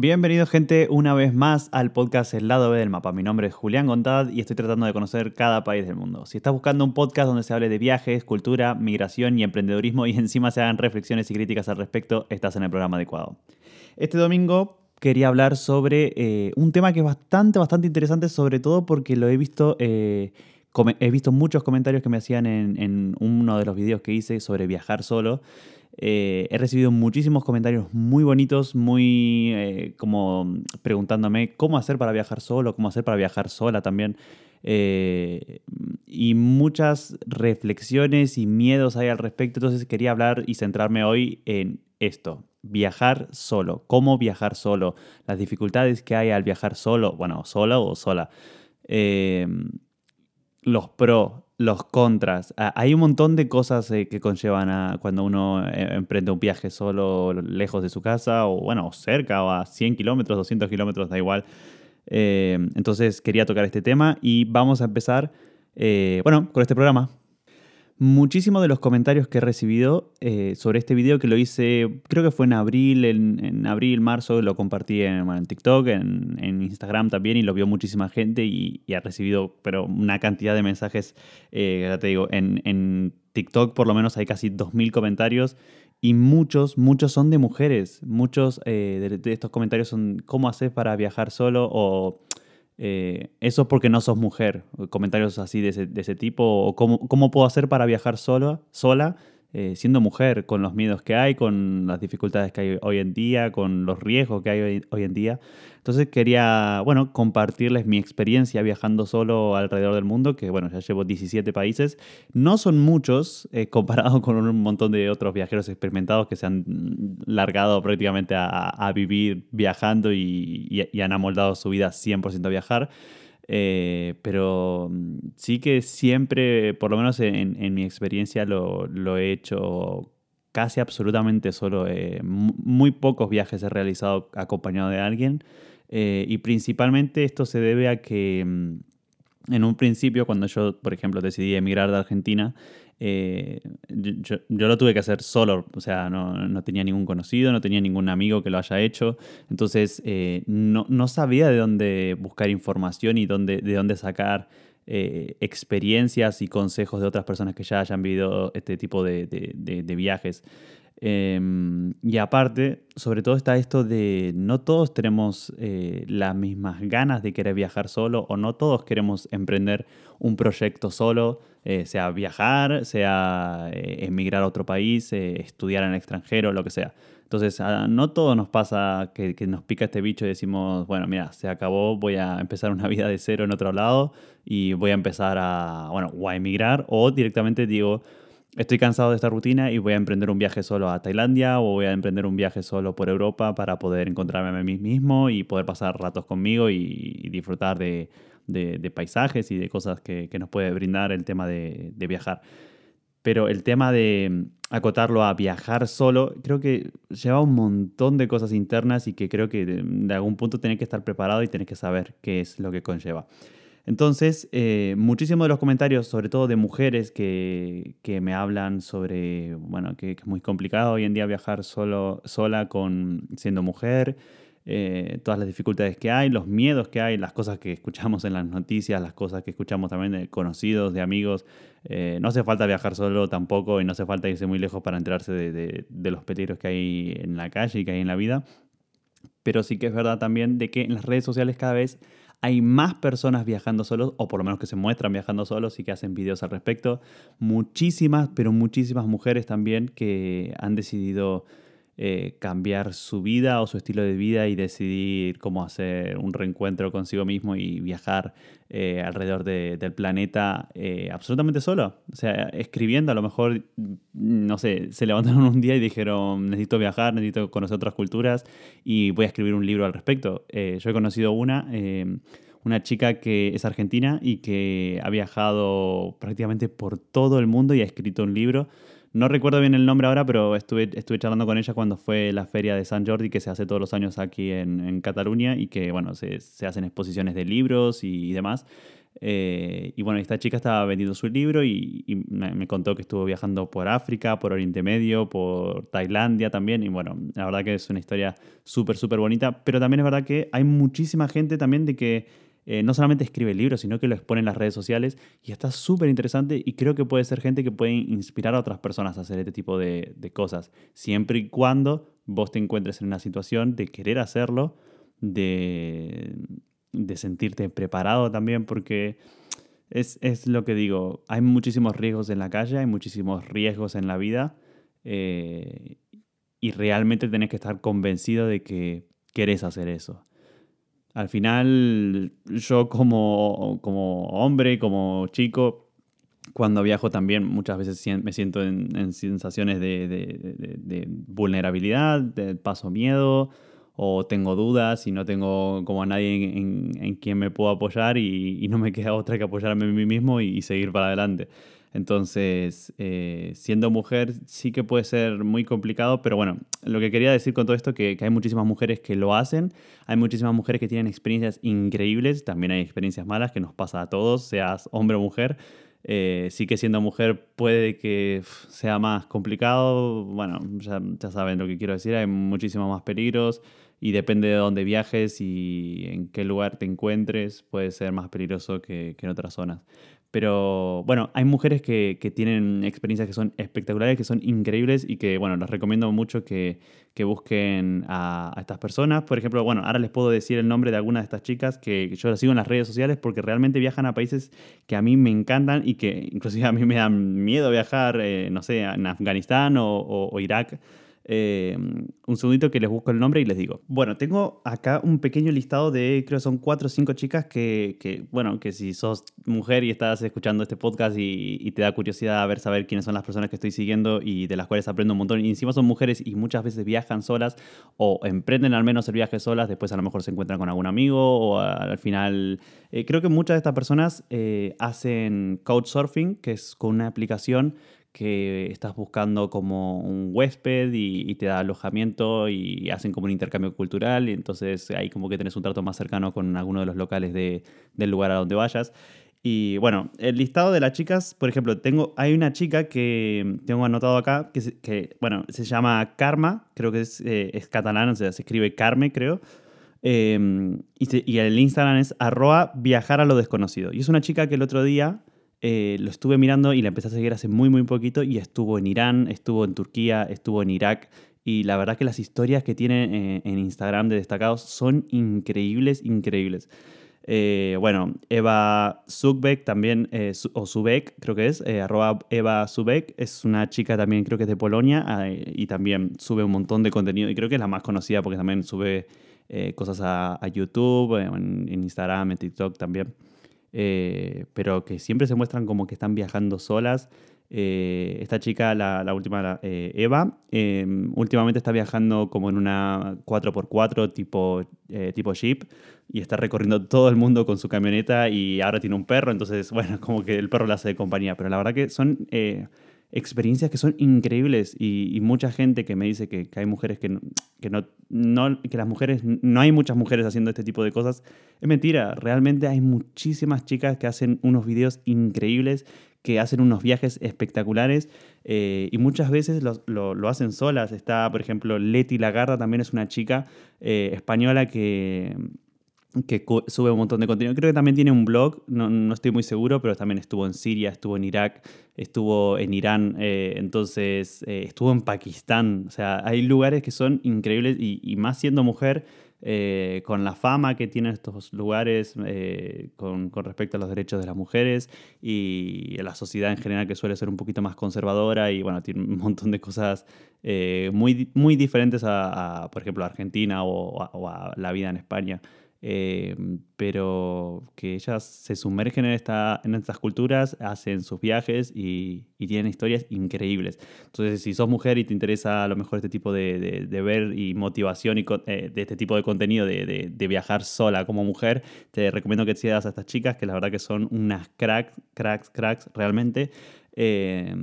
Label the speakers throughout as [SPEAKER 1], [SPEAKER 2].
[SPEAKER 1] Bienvenido gente una vez más al podcast El lado B del mapa. Mi nombre es Julián Gontad y estoy tratando de conocer cada país del mundo. Si estás buscando un podcast donde se hable de viajes, cultura, migración y emprendedurismo y encima se hagan reflexiones y críticas al respecto, estás en el programa adecuado. Este domingo quería hablar sobre eh, un tema que es bastante, bastante interesante, sobre todo porque lo he visto... Eh, he visto muchos comentarios que me hacían en, en uno de los videos que hice sobre viajar solo eh, he recibido muchísimos comentarios muy bonitos, muy eh, como preguntándome cómo hacer para viajar solo, cómo hacer para viajar sola también. Eh, y muchas reflexiones y miedos hay al respecto. Entonces quería hablar y centrarme hoy en esto. Viajar solo. ¿Cómo viajar solo? Las dificultades que hay al viajar solo. Bueno, solo o sola. los pros, los contras. Ah, hay un montón de cosas eh, que conllevan a cuando uno eh, emprende un viaje solo lejos de su casa o bueno, cerca o a 100 kilómetros, 200 kilómetros, da igual. Eh, entonces quería tocar este tema y vamos a empezar, bueno, con este programa muchísimos de los comentarios que he recibido eh, sobre este video que lo hice, creo que fue en abril, en, abril, marzo, lo compartí en, TikTok, en, Instagram también y lo vio muchísima gente y, ha recibido pero una cantidad de mensajes, eh, ya te digo, en, TikTok por lo menos hay casi 2.000 comentarios y muchos, muchos son de mujeres. Muchos eh, de, estos comentarios son cómo haces para viajar solo o eh, eso porque no sos mujer. Comentarios así de ese, tipo. O cómo, puedo hacer para viajar sola, sola eh, siendo mujer, con los miedos que hay, con las dificultades que hay hoy en día, con los riesgos que hay hoy, en día. Entonces quería, bueno, compartirles mi experiencia viajando solo alrededor del mundo, que bueno, ya llevo 17 países. No son muchos eh, comparado con un montón de otros viajeros experimentados que se han largado prácticamente a, vivir viajando y, han amoldado su vida 100% a viajar. Eh, pero mm, sí que siempre, por lo menos en, mi experiencia, lo, he hecho casi absolutamente solo. Eh, muy pocos viajes he realizado acompañado de alguien. Eh, y principalmente esto se debe a que mm, en un principio, cuando yo, por ejemplo, decidí emigrar de Argentina, eh, yo, lo tuve que hacer solo, o sea, no, tenía ningún conocido, no tenía ningún amigo que lo haya hecho, entonces eh, no, sabía de dónde buscar información y dónde, de dónde sacar eh, experiencias y consejos de otras personas que ya hayan vivido este tipo de, de viajes. Em, y aparte, sobre todo está esto de no todos tenemos eh, las mismas ganas de querer viajar solo o no todos queremos emprender un proyecto solo, eh, sea viajar, sea eh, emigrar a otro país, estudiar en el extranjero, lo que sea. Entonces, no todo nos pasa que, que, nos pica este bicho y decimos, bueno, mira, se acabó, voy a empezar una vida de cero en otro lado y voy a empezar a, bueno, o a emigrar o directamente digo, estoy cansado de esta rutina y voy a emprender un viaje solo a Tailandia o voy a emprender un viaje solo por Europa para poder encontrarme a mí mismo y poder pasar ratos conmigo y, disfrutar de, paisajes y de cosas que, nos puede brindar el tema de, viajar. Pero el tema de acotarlo a viajar solo, creo que lleva un montón de cosas internas y que creo que de, algún punto tenés que estar preparado y tenés que saber qué es lo que conlleva. Entonces, eh, muchísimos de los comentarios, sobre todo de mujeres que, me hablan sobre, bueno, que, es muy complicado hoy en día viajar solo, sola con siendo mujer, eh, todas las dificultades que hay, los miedos que hay, las cosas que escuchamos en las noticias, las cosas que escuchamos también de conocidos, de amigos. Eh, no hace falta viajar solo tampoco y no hace falta irse muy lejos para enterarse de, de los peligros que hay en la calle y que hay en la vida. Pero sí que es verdad también de que en las redes sociales cada vez hay más personas viajando solos, o por lo menos que se muestran viajando solos y que hacen videos al respecto. Muchísimas, pero muchísimas mujeres también que han decidido eh, cambiar su vida o su estilo de vida y decidir cómo hacer un reencuentro consigo mismo y viajar eh, alrededor del planeta eh, absolutamente solo. O sea, escribiendo, a lo mejor, no sé, se levantaron un día y dijeron, necesito viajar, necesito conocer otras culturas y voy a escribir un libro al respecto. yo he conocido una una chica que es argentina y que ha viajado prácticamente por todo el mundo y ha escrito un libro no recuerdo bien el nombre ahora, pero estuve, estuve charlando con ella cuando fue la feria de San Jordi, que se hace todos los años aquí en, Cataluña y que, bueno, se, hacen exposiciones de libros y, demás. Eh, y bueno, esta chica estaba vendiendo su libro y, me, contó que estuvo viajando por África, por Oriente Medio, por Tailandia también. Y bueno, la verdad que es una historia súper, súper bonita. Pero también es verdad que hay muchísima gente también de que eh, no solamente escribe libros, sino que lo expone en las redes sociales. Y está súper interesante y creo que puede ser gente que puede inspirar a otras personas a hacer este tipo de, cosas. Siempre y cuando vos te encuentres en una situación de querer hacerlo, de sentirte preparado también, porque es, lo que digo, hay muchísimos riesgos en la calle, hay muchísimos riesgos en la vida eh, y realmente tenés que estar convencido de que querés hacer eso. Al final, yo como, como hombre, como chico, cuando viajo también muchas veces me siento en, sensaciones de, de vulnerabilidad, de paso miedo, o tengo dudas y no tengo como a nadie en, quien me puedo apoyar y, no me queda otra que apoyarme en mí mismo y, seguir para adelante. Entonces, eh, siendo mujer sí que puede ser muy complicado, pero bueno, lo que quería decir con todo esto es que, que, hay muchísimas mujeres que lo hacen, hay muchísimas mujeres que tienen experiencias increíbles, también hay experiencias malas que nos pasa a todos, seas hombre o mujer. Eh, sí que siendo mujer puede que sea más complicado, bueno, ya, ya saben lo que quiero decir, hay muchísimos más peligros, y depende de dónde viajes y en qué lugar te encuentres, puede ser más peligroso que, en otras zonas. Pero bueno, hay mujeres que, tienen experiencias que son espectaculares, que son increíbles y que, bueno, les recomiendo mucho que, busquen a, estas personas. Por ejemplo, bueno, ahora les puedo decir el nombre de algunas de estas chicas que, yo las sigo en las redes sociales porque realmente viajan a países que a mí me encantan y que inclusive a mí me dan miedo viajar, eh, no sé, en Afganistán o Irak. Eh, un segundito que les busco el nombre y les digo. Bueno, tengo acá un pequeño listado de, creo son cuatro o cinco chicas que, bueno, que si sos mujer y estás escuchando este podcast y, te da curiosidad a ver, saber quiénes son las personas que estoy siguiendo y de las cuales aprendo un montón. Y encima son mujeres y muchas veces viajan solas o emprenden al menos el viaje solas, después a lo mejor se encuentran con algún amigo o al final... Eh, creo que muchas de estas personas eh, hacen couchsurfing, que es con una aplicación que estás buscando como un huésped y, te da alojamiento y hacen como un intercambio cultural y entonces ahí como que tenés un trato más cercano con alguno de los locales de, del lugar a donde vayas. Y bueno, el listado de las chicas, por ejemplo, tengo, hay una chica que tengo anotado acá, que, bueno, se llama Karma, creo que es, eh, catalán, o sea, se escribe Carme, creo. Em, y, el Instagram es arroba viajar a lo desconocido. Y es una chica que el otro día eh, lo estuve mirando y la empecé a seguir hace muy, muy poquito y estuvo en Irán, estuvo en Turquía, estuvo en Irak. Y la verdad que las historias que tiene eh, en Instagram de destacados son increíbles, increíbles. Eh, bueno, Eva Subek también, o Subek creo que es, arroba Eva Subek, es una chica también creo que es de Polonia y también sube un montón de contenido y creo que es la más conocida porque también sube cosas a, YouTube, en Instagram, en TikTok también. Eh, pero que siempre se muestran como que están viajando solas. Eh, esta chica, la, última, eh, Eva, em, últimamente está viajando como en una 4x4 tipo, tipo Jeep y está recorriendo todo el mundo con su camioneta y ahora tiene un perro, entonces, bueno, como que el perro le hace de compañía. Pero la verdad que son experiencias que son increíbles y, mucha gente que me dice que, hay mujeres que no, que no, que las mujeres, no hay muchas mujeres haciendo este tipo de cosas, es mentira, realmente hay muchísimas chicas que hacen unos videos increíbles, que hacen unos viajes espectaculares eh, y muchas veces lo, hacen solas. Está, por ejemplo, Leti Lagarda, también es una chica eh, española que que sube un montón de contenido. Creo que también tiene un blog, no, no, estoy muy seguro, pero también estuvo en Siria, estuvo en Irak, estuvo en Irán, eh, entonces eh, estuvo en Pakistán. O sea, hay lugares que son increíbles y, más siendo mujer, eh, con la fama que tienen estos lugares con, con, respecto a los derechos de las mujeres y la sociedad en general que suele ser un poquito más conservadora y bueno, tiene un montón de cosas muy, muy diferentes a, por ejemplo, a Argentina o a la vida en España. Eh, pero que ellas se sumergen en, esta, en estas culturas, hacen sus viajes y, tienen historias increíbles. Entonces, si sos mujer y te interesa a lo mejor este tipo de, de, ver y motivación y, eh, de este tipo de contenido de, de, viajar sola como mujer, te recomiendo que sigas a estas chicas, que la verdad que son unas cracks, cracks, cracks realmente. Eh,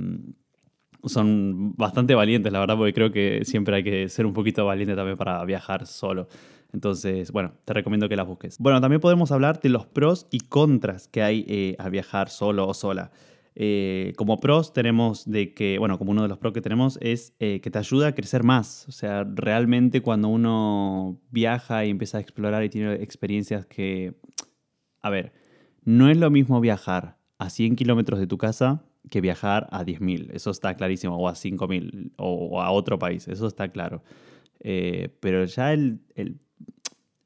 [SPEAKER 1] son bastante valientes, la verdad, porque creo que siempre hay que ser un poquito valiente también para viajar solo. Entonces, bueno, te recomiendo que las busques. Bueno, también podemos hablar de los pros y contras que hay eh, a viajar solo o sola. Eh, como pros tenemos de que, bueno, como uno de los pros que tenemos es eh, que te ayuda a crecer más. O sea, realmente cuando uno viaja y empieza a explorar y tiene experiencias que, a ver, no es lo mismo viajar a 100 kilómetros de tu casa que viajar a 10.000, eso está clarísimo, o a 5.000, o, a otro país, eso está claro. pero ya el,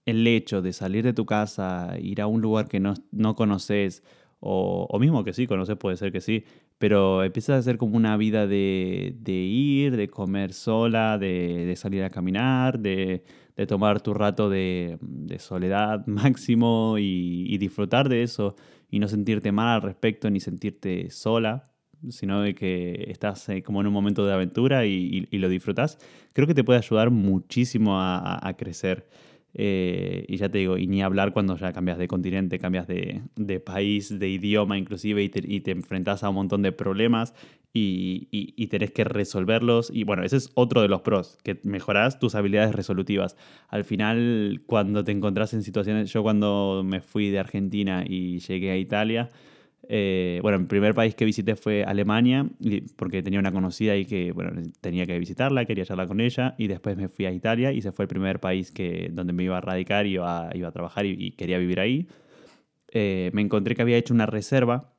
[SPEAKER 1] el hecho de salir de tu casa, ir a un lugar que no, no conoces, o, o, mismo que sí, conoces, puede ser que sí, pero empiezas a hacer como una vida de, de ir, de comer sola, de, de salir a caminar, de, de, tomar tu rato de, soledad máximo y, disfrutar de eso y no sentirte mal al respecto ni sentirte sola, sino de que estás eh, como en un momento de aventura y, y, y lo disfrutas, creo que te puede ayudar muchísimo a, a crecer. Eh, y ya te digo, y ni hablar cuando ya cambias de continente, cambias de, de país, de idioma inclusive, y te, y te, enfrentas a un montón de problemas y, y, y, tenés que resolverlos. Y bueno, ese es otro de los pros, que mejorás tus habilidades resolutivas. Al final, cuando te encontrás en situaciones, yo cuando me fui de Argentina y llegué a Italia, eh, bueno, el primer país que visité fue Alemania, porque tenía una conocida y que bueno, tenía que visitarla, quería charlar con ella, y después me fui a Italia y ese fue el primer país que, donde me iba a radicar, iba, iba a trabajar y, y quería vivir ahí. Eh, me encontré que había hecho una reserva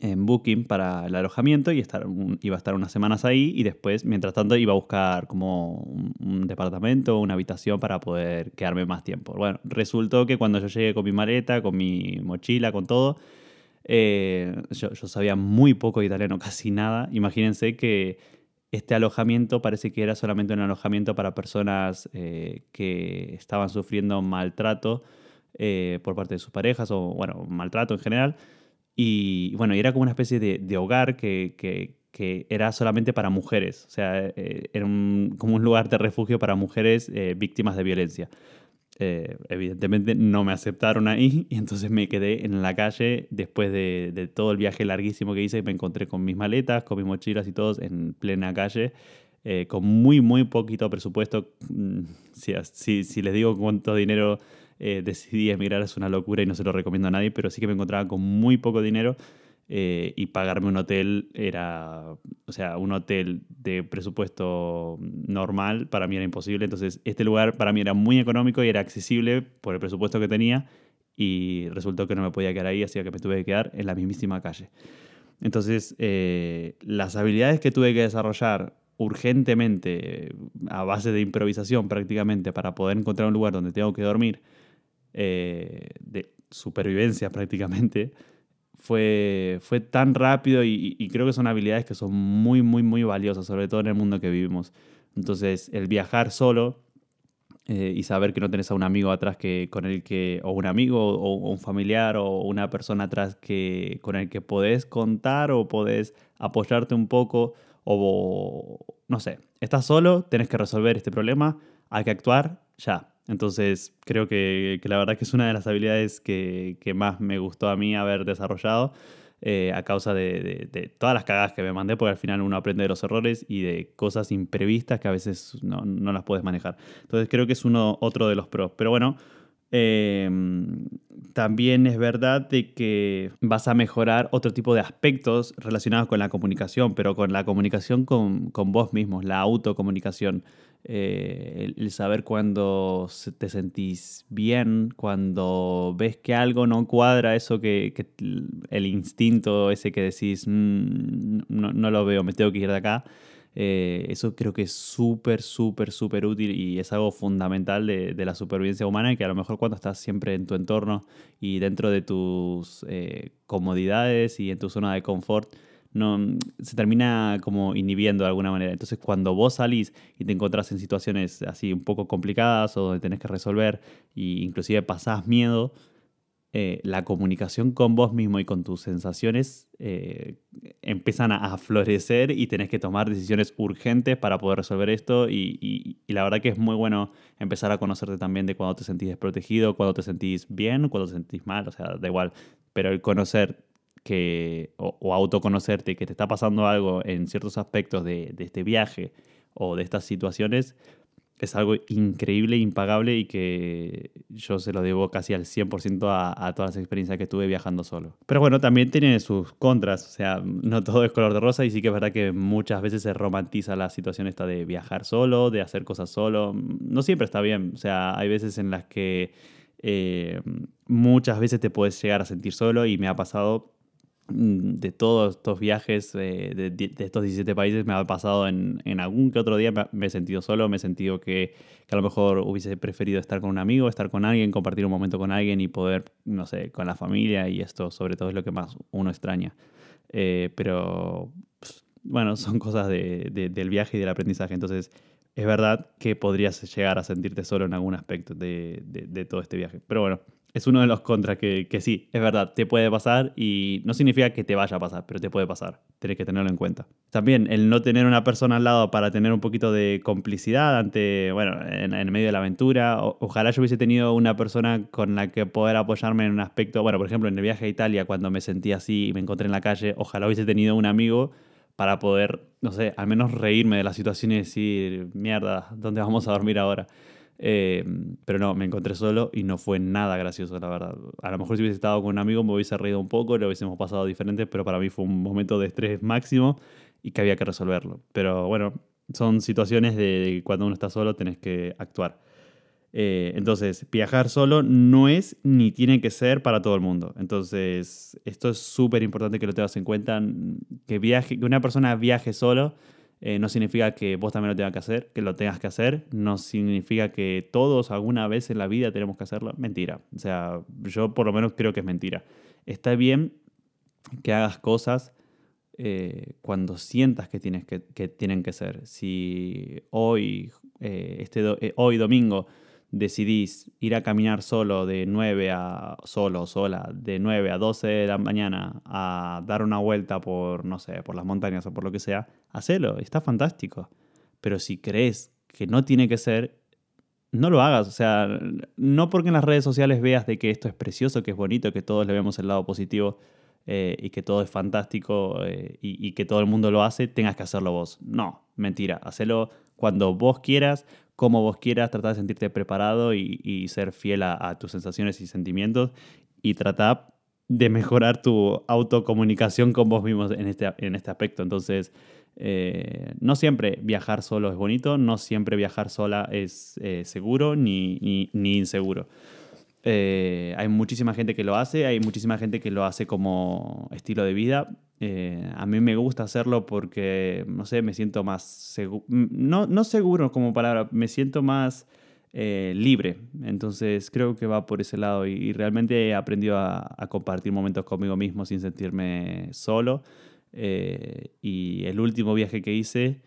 [SPEAKER 1] en Booking para el alojamiento y estar iba a estar unas semanas ahí y después, mientras tanto, iba a buscar como un, un departamento una habitación para poder quedarme más tiempo. Bueno, resultó que cuando yo llegué con mi maleta, con mi mochila, con todo, eh, yo, yo, sabía muy poco italiano, casi nada. Imagínense que este alojamiento parece que era solamente un alojamiento para personas eh, que estaban sufriendo maltrato eh, por parte de sus parejas o, bueno, maltrato en general. Y bueno, era como una especie de, de hogar que, que, que, era solamente para mujeres. O sea, eh, era un, como un lugar de refugio para mujeres eh, víctimas de violencia. Eh, evidentemente no me aceptaron ahí y entonces me quedé en la calle después de, todo el viaje larguísimo que hice. Me encontré con mis maletas, con mis mochilas y todos en plena calle, eh, con muy, muy poquito presupuesto. Mm, si, si, si les digo cuánto dinero eh, decidí emigrar es una locura y no se lo recomiendo a nadie, pero sí que me encontraba con muy poco dinero. Eh, y pagarme un hotel era, o sea, un hotel de presupuesto normal para mí era imposible. Entonces, este lugar para mí era muy económico y era accesible por el presupuesto que tenía y resultó que no me podía quedar ahí, así que me tuve que quedar en la mismísima calle. Entonces, eh, las habilidades que tuve que desarrollar urgentemente, a base de improvisación prácticamente, para poder encontrar un lugar donde tengo que dormir, eh, de supervivencia prácticamente, fue, fue tan rápido y, creo que son habilidades que son muy, muy, muy valiosas, sobre todo en el mundo que vivimos. Entonces, el viajar solo eh, y saber que no tenés a un amigo atrás que, con el que, o un amigo o, o, un familiar o una persona atrás que, con el que podés contar o podés apoyarte un poco o, no sé, estás solo, tenés que resolver este problema, hay que actuar ya. Entonces creo que, la verdad que es una de las habilidades que, más me gustó a mí haber desarrollado eh, a causa de, todas las cagadas que me mandé, porque al final uno aprende de los errores y de cosas imprevistas que a veces no, no las puedes manejar. Entonces creo que es uno, otro de los pros. Pero bueno, eh, también es verdad de que vas a mejorar otro tipo de aspectos relacionados con la comunicación, pero con la comunicación con, con vos mismos, la autocomunicación. Eh, el, el, saber cuando te sentís bien, cuando ves que algo no cuadra, eso que, que el instinto ese que decís, mmm, no, no, lo veo, me tengo que ir de acá. Eh, eso creo que es súper, súper, súper útil y es algo fundamental de, de, la supervivencia humana que a lo mejor cuando estás siempre en tu entorno y dentro de tus eh, comodidades y en tu zona de confort, no, se termina como inhibiendo de alguna manera. Entonces cuando vos salís y te encontrás en situaciones así un poco complicadas o donde tenés que resolver e inclusive pasás miedo, eh, la comunicación con vos mismo y con tus sensaciones eh, empiezan a, florecer y tenés que tomar decisiones urgentes para poder resolver esto. Y, y, y, la verdad que es muy bueno empezar a conocerte también de cuando te sentís desprotegido, cuando te sentís bien, cuando te sentís mal, o sea, da igual, pero el conocer que, o, o autoconocerte que te está pasando algo en ciertos aspectos de, de este viaje o de estas situaciones, es algo increíble, impagable y que yo se lo debo casi al 100% a, a, todas las experiencias que tuve viajando solo. Pero bueno, también tiene sus contras, o sea, no todo es color de rosa y sí que es verdad que muchas veces se romantiza la situación esta de viajar solo, de hacer cosas solo. No siempre está bien, o sea, hay veces en las que eh, muchas veces te puedes llegar a sentir solo y me ha pasado de todos estos viajes de, de, estos 17 países me ha pasado en, algún que otro día me, he sentido solo, me he sentido que, a lo mejor hubiese preferido estar con un amigo, estar con alguien, compartir un momento con alguien y poder, no sé, con la familia y esto sobre todo es lo que más uno extraña. Eh, pero pues, bueno, son cosas de, del viaje y del aprendizaje, entonces es verdad que podrías llegar a sentirte solo en algún aspecto de todo este viaje. Pero bueno, es uno de los contras que, que, sí, es verdad, te puede pasar y no significa que te vaya a pasar, pero te puede pasar. Tienes que tenerlo en cuenta. También el no tener una persona al lado para tener un poquito de complicidad ante, bueno, en, medio de la aventura. ojalá yo hubiese tenido una persona con la que poder apoyarme en un aspecto, bueno, por ejemplo, en el viaje a Italia, cuando me sentí así y me encontré en la calle, ojalá hubiese tenido un amigo para poder, no sé, al menos reírme de la situación y decir, mierda, ¿dónde vamos a dormir ahora? Eh, pero no, me encontré solo y no fue nada gracioso, la verdad. A lo mejor si hubiese estado con un amigo me hubiese reído un poco, lo hubiésemos pasado diferente, pero para mí fue un momento de estrés máximo y que había que resolverlo. Pero bueno, son situaciones de, cuando uno está solo tenés que actuar. Eh, entonces, viajar solo no es ni tiene que ser para todo el mundo. Entonces, esto es súper importante que lo tengas en cuenta. Que, viaje, que una persona viaje solo eh, no significa que vos también lo tengas que hacer, que lo tengas que hacer. No significa que todos alguna vez en la vida tenemos que hacerlo. Mentira. O sea, yo por lo menos creo que es mentira. Está bien que hagas cosas eh, cuando sientas que, tienes que, tienen que ser. Si hoy, eh, este hoy domingo decidís ir a caminar solo de 9 a solo, sola, de 9 a 12 de la mañana a dar una vuelta por, no sé, por las montañas o por lo que sea, hacelo, está fantástico. Pero si crees que no tiene que ser, no lo hagas. O sea, no porque en las redes sociales veas de que esto es precioso, que es bonito, que todos le vemos el lado positivo eh, y que todo es fantástico eh, y, y que todo el mundo lo hace, tengas que hacerlo vos. No, mentira. Hacelo cuando vos quieras, como vos quieras, tratar de sentirte preparado y, ser fiel a, tus sensaciones y sentimientos y tratar de mejorar tu autocomunicación con vos mismos en este, en este aspecto. Entonces, eh, no siempre viajar solo es bonito, no siempre viajar sola es eh, seguro ni, ni, inseguro. Eh, hay muchísima gente que lo hace, hay muchísima gente que lo hace como estilo de vida, eh, a mí me gusta hacerlo porque, no sé, me siento más no, no seguro como palabra, me siento más eh, libre. Entonces creo que va por ese lado y, realmente he aprendido a, compartir momentos conmigo mismo sin sentirme solo. Eh, y el último viaje que hice,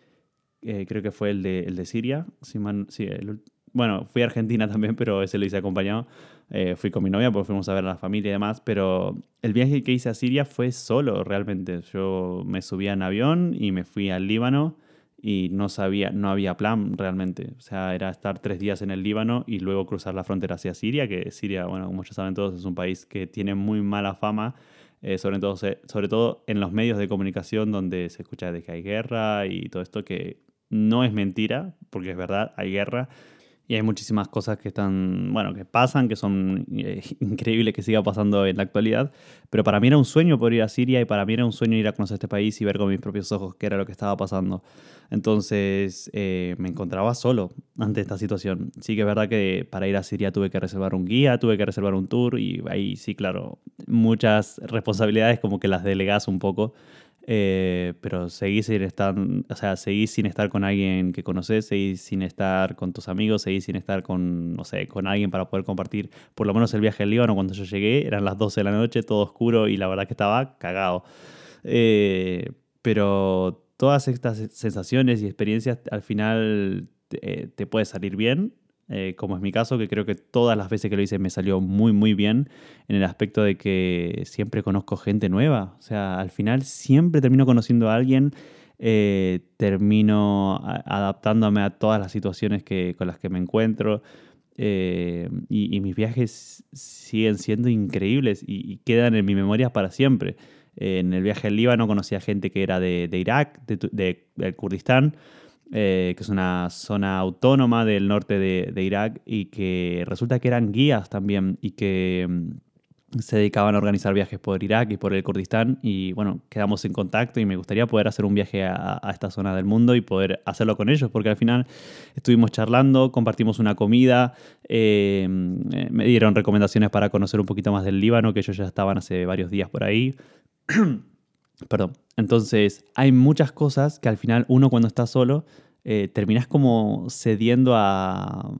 [SPEAKER 1] creo que fue el de, el de Siria. sí, el, bueno, fui a Argentina también, pero ese lo hice acompañado. Eh, fui con mi novia porque fuimos a ver a la familia y demás, pero el viaje que hice a Siria fue solo realmente. Yo me subí en avión y me fui al Líbano y no sabía, no había plan realmente. O sea, era estar tres días en el Líbano y luego cruzar la frontera hacia Siria, que Siria, bueno, como ya saben todos, es un país que tiene muy mala fama, eh, sobre, todo, sobre todo en los medios de comunicación donde se escucha de que hay guerra y todo esto, que no es mentira, porque es verdad, hay guerra y hay muchísimas cosas que están, bueno, que pasan, que son eh, increíbles que siga pasando en la actualidad. Pero para mí era un sueño poder ir a Siria y para mí era un sueño ir a conocer este país y ver con mis propios ojos qué era lo que estaba pasando. Entonces eh, me encontraba solo ante esta situación. Sí que es verdad que para ir a Siria tuve que reservar un guía, tuve que reservar un tour y ahí sí, claro, muchas responsabilidades como que las delegas un poco. Eh, pero seguís sin estar, o sea, seguís sin estar con alguien que conoces, seguís sin estar con tus amigos, seguís sin estar con, con alguien para poder compartir por lo menos el viaje al Líbano. Cuando yo llegué eran las 12 de la noche, todo oscuro y la verdad que estaba cagado. Eh, pero todas estas sensaciones y experiencias al final te, te puede salir bien eh, como es mi caso, que creo que todas las veces que lo hice me salió muy, muy bien en el aspecto de que siempre conozco gente nueva. O sea, al final siempre termino conociendo a alguien, eh, termino adaptándome a todas las situaciones que, con las que me encuentro. Eh, y, mis viajes siguen siendo increíbles y, quedan en mi memoria para siempre. en el viaje al Líbano conocí a gente que era de, Irak, de, de, Kurdistán, que es una zona autónoma del norte de, Irak y que resulta que eran guías también y que mm, se dedicaban a organizar viajes por Irak y por el Kurdistán y bueno, quedamos en contacto y me gustaría poder hacer un viaje a, esta zona del mundo y poder hacerlo con ellos porque al final estuvimos charlando, compartimos una comida, eh, me dieron recomendaciones para conocer un poquito más del Líbano que ellos ya estaban hace varios días por ahí. Perdón. Entonces, hay muchas cosas que al final uno cuando está solo eh, terminas como cediendo a,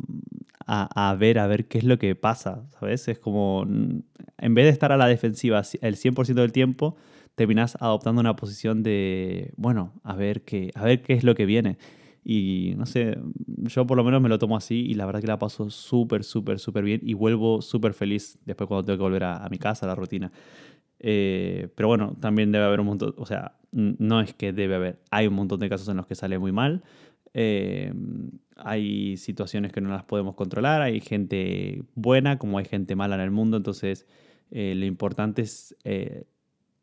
[SPEAKER 1] a, ver, a ver qué es lo que pasa, ¿sabes? Es como, mm, en vez de estar a la defensiva el 100% del tiempo, terminas adoptando una posición de, bueno, a ver qué, a ver qué es lo que viene. Y no sé, yo por lo menos me lo tomo así y la verdad que la paso súper, súper, súper bien y vuelvo súper feliz después cuando tengo que volver a, mi casa, a la rutina. Eh, pero bueno, también debe haber un montón, o sea, no es que debe haber, hay un montón de casos en los que sale muy mal. Eh, hay situaciones que no las podemos controlar, hay gente buena como hay gente mala en el mundo, entonces eh, lo importante es, eh,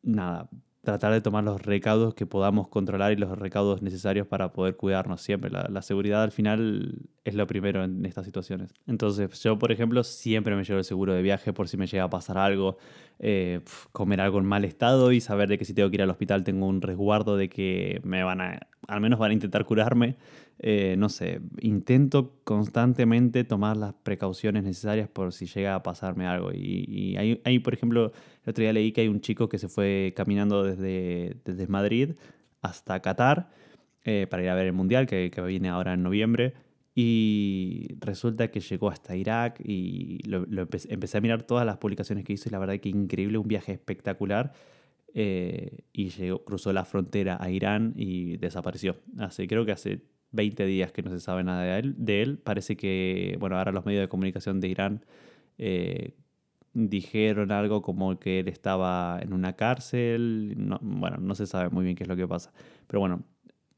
[SPEAKER 1] nada, tratar de tomar los recaudos que podamos controlar y los recaudos necesarios para poder cuidarnos siempre. La, seguridad al final es lo primero en estas situaciones. Entonces yo, por ejemplo, siempre me llevo el seguro de viaje por si me llega a pasar algo, eh, comer algo en mal estado y saber de que si tengo que ir al hospital tengo un resguardo de que me van a, al menos van a intentar curarme. Eh, no sé, intento constantemente tomar las precauciones necesarias por si llega a pasarme algo. Y, hay, por ejemplo, el otro día leí que hay un chico que se fue caminando desde, desde Madrid hasta Qatar eh, para ir a ver el Mundial, que, viene ahora en noviembre. Y resulta que llegó hasta Irak y lo, empecé, a mirar todas las publicaciones que hizo y la verdad que increíble, un viaje espectacular. Eh, y cruzó la frontera a Irán y desapareció. Hace, creo que hace 20 días que no se sabe nada de él. De él. Parece que, bueno, ahora los medios de comunicación de Irán eh, dijeron algo como que él estaba en una cárcel. bueno, no se sabe muy bien qué es lo que pasa. Pero bueno,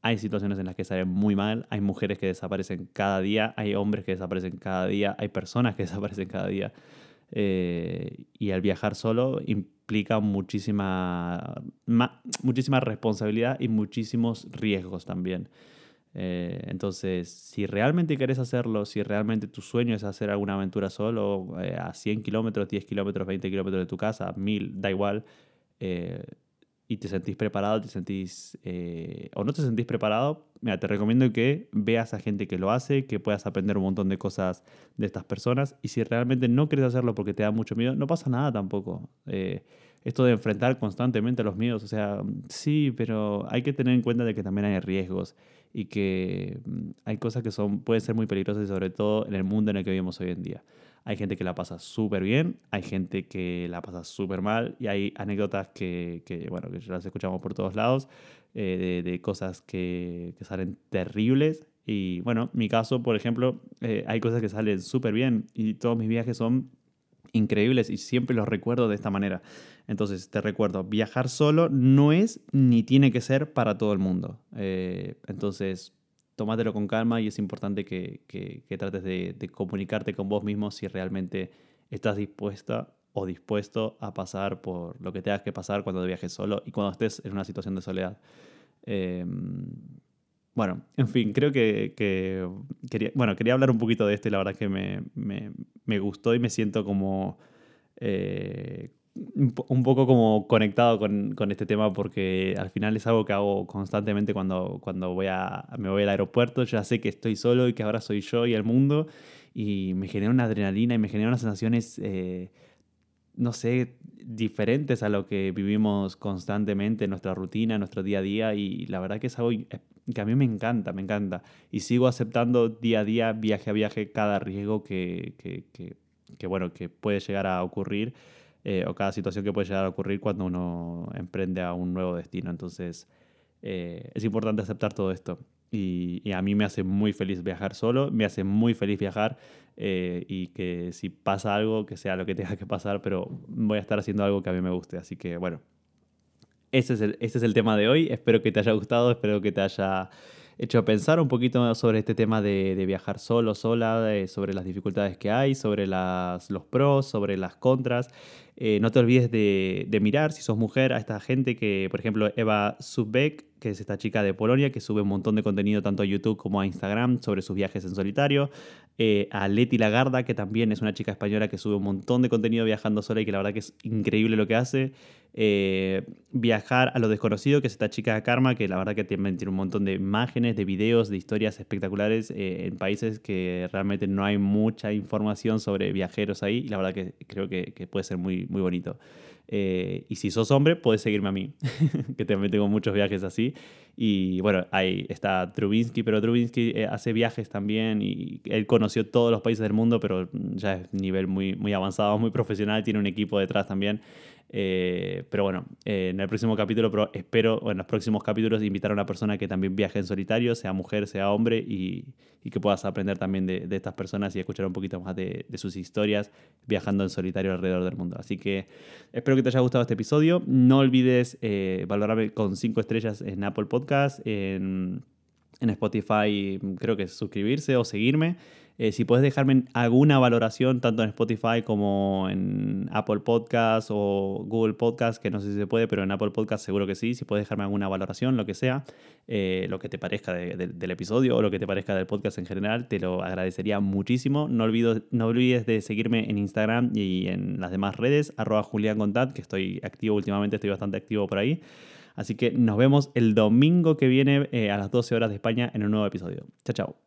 [SPEAKER 1] hay situaciones en las que salen muy mal. Hay mujeres que desaparecen cada día. Hay hombres que desaparecen cada día. Hay personas que desaparecen cada día. Eh, y al viajar solo implica muchísima, muchísima responsabilidad y muchísimos riesgos también. Eh, entonces, si realmente querés hacerlo, si realmente tu sueño es hacer alguna aventura solo, eh, a 100 kilómetros, 10 kilómetros, 20 kilómetros de tu casa, 1000, da igual, eh, y te sentís preparado, te sentís, o no te sentís preparado, mira, te recomiendo que veas a gente que lo hace, que puedas aprender un montón de cosas de estas personas, y si realmente no quieres hacerlo porque te da mucho miedo, no pasa nada tampoco. esto de enfrentar constantemente los miedos, o sea, sí, pero hay que tener en cuenta de que también hay riesgos y que mm, hay cosas que son, pueden ser muy peligrosas y sobre todo en el mundo en el que vivimos hoy en día. Hay gente que la pasa súper bien, hay gente que la pasa súper mal y hay anécdotas que, que, bueno, que las escuchamos por todos lados, eh, de, de, cosas que, que, salen terribles. Y bueno, mi caso, por ejemplo, eh, hay cosas que salen súper bien y todos mis viajes son increíbles y siempre los recuerdo de esta manera. Entonces, te recuerdo, viajar solo no es ni tiene que ser para todo el mundo. Eh, entonces, tómatelo con calma y es importante que, que, trates de, comunicarte con vos mismo si realmente estás dispuesta o dispuesto a pasar por lo que tengas que pasar cuando viajes solo y cuando estés en una situación de soledad. Em, bueno, en fin, creo que, quería, bueno, quería hablar un poquito de esto y la verdad que me, me, me gustó y me siento como... Eh, un poco como conectado con, con, este tema porque al final es algo que hago constantemente cuando, cuando voy a, me voy al aeropuerto. Ya sé que estoy solo y que ahora soy yo y el mundo y me genera una adrenalina y me genera unas sensaciones, eh, no sé, diferentes a lo que vivimos constantemente en nuestra rutina, en nuestro día a día y la verdad que es algo que a mí me encanta, me encanta. Y sigo aceptando día a día, viaje a viaje, cada riesgo que, que, que, que bueno, que puede llegar a ocurrir eh, o cada situación que puede llegar a ocurrir cuando uno emprende a un nuevo destino. Entonces, eh, es importante aceptar todo esto. Y, a mí me hace muy feliz viajar solo, me hace muy feliz viajar eh, y que si pasa algo, que sea lo que tenga que pasar, pero voy a estar haciendo algo que a mí me guste. Así que bueno, ese es el, ese es el tema de hoy. Espero que te haya gustado, espero que te haya hecho pensar un poquito sobre este tema de, viajar solo, sola, sobre las dificultades que hay, sobre las, los pros, sobre las contras. Eh, no te olvides de, mirar, si sos mujer, a esta gente que, por ejemplo, Eva Subbeck, que es esta chica de Polonia que sube un montón de contenido tanto a YouTube como a Instagram sobre sus viajes en solitario. Eh, a Leti Lagarda, que también es una chica española que sube un montón de contenido viajando sola y que la verdad que es increíble lo que hace. Eh, viajar a lo desconocido, que es esta chica Karma, que la verdad que tiene, tiene un montón de imágenes, de videos, de historias espectaculares eh, en países que realmente no hay mucha información sobre viajeros ahí y la verdad que creo que, que puede ser muy, muy bonito. Eh, y si sos hombre, puedes seguirme a mí, que también tengo muchos viajes así. Y bueno, ahí está Trubinsky, pero Trubinsky eh, hace viajes también y él conoció todos los países del mundo, pero ya es nivel muy, muy avanzado, muy profesional, tiene un equipo detrás también. Eh, pero bueno, eh, en el próximo capítulo pero espero, o en los próximos capítulos, invitar a una persona que también viaje en solitario, sea mujer, sea hombre, y, y que puedas aprender también de, estas personas y escuchar un poquito más de, de, sus historias viajando en solitario alrededor del mundo. Así que espero que te haya gustado este episodio. No olvides eh, valorarme con 5 estrellas en Apple Podcast, en, en Spotify, creo que suscribirse o seguirme. Eh, si puedes dejarme alguna valoración, tanto en Spotify como en Apple Podcast o Google Podcast, que no sé si se puede, pero en Apple Podcast seguro que sí. Si puedes dejarme alguna valoración, lo que sea, eh, lo que te parezca de, de, del episodio o lo que te parezca del podcast en general, te lo agradecería muchísimo. No, olvido, no olvides de seguirme en Instagram y en las demás redes, arroba que estoy activo últimamente, estoy bastante activo por ahí. Así que nos vemos el domingo que viene eh, a las 12 horas de España en un nuevo episodio. Chao, chao.